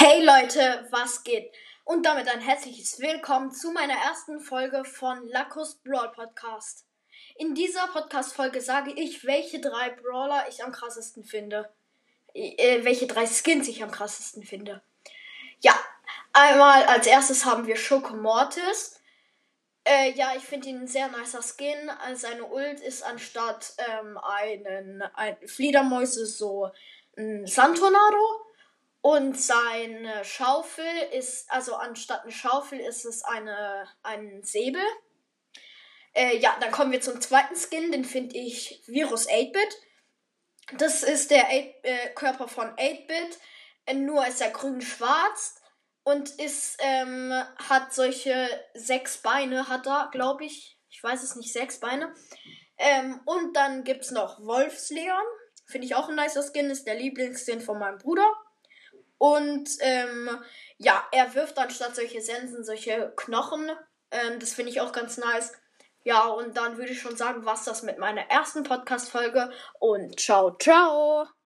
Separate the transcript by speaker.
Speaker 1: Hey Leute, was geht? Und damit ein herzliches Willkommen zu meiner ersten Folge von Lacus Brawl Podcast. In dieser Podcast-Folge sage ich, welche drei Brawler ich am krassesten finde. Äh, welche drei Skins ich am krassesten finde. Ja, einmal als erstes haben wir Schoko Mortis. Äh, ja, ich finde ihn ein sehr nicer Skin. Seine Ult ist anstatt ähm, einen, ein Fledermäuse so ein Sandtornado. Und seine Schaufel ist, also anstatt eine Schaufel ist es eine, ein Säbel. Äh, ja, dann kommen wir zum zweiten Skin, den finde ich Virus 8-Bit. Das ist der 8, äh, Körper von 8-Bit, äh, nur ist er grün-schwarz und ist, ähm, hat solche sechs Beine, hat er, glaube ich. Ich weiß es nicht, sechs Beine. Ähm, und dann gibt es noch Wolfsleon. Finde ich auch ein nicer Skin, ist der Lieblingsskin von meinem Bruder. Und ähm, ja, er wirft anstatt solche Sensen solche Knochen. Ähm, das finde ich auch ganz nice. Ja, und dann würde ich schon sagen, was das mit meiner ersten Podcast-Folge. Und ciao, ciao.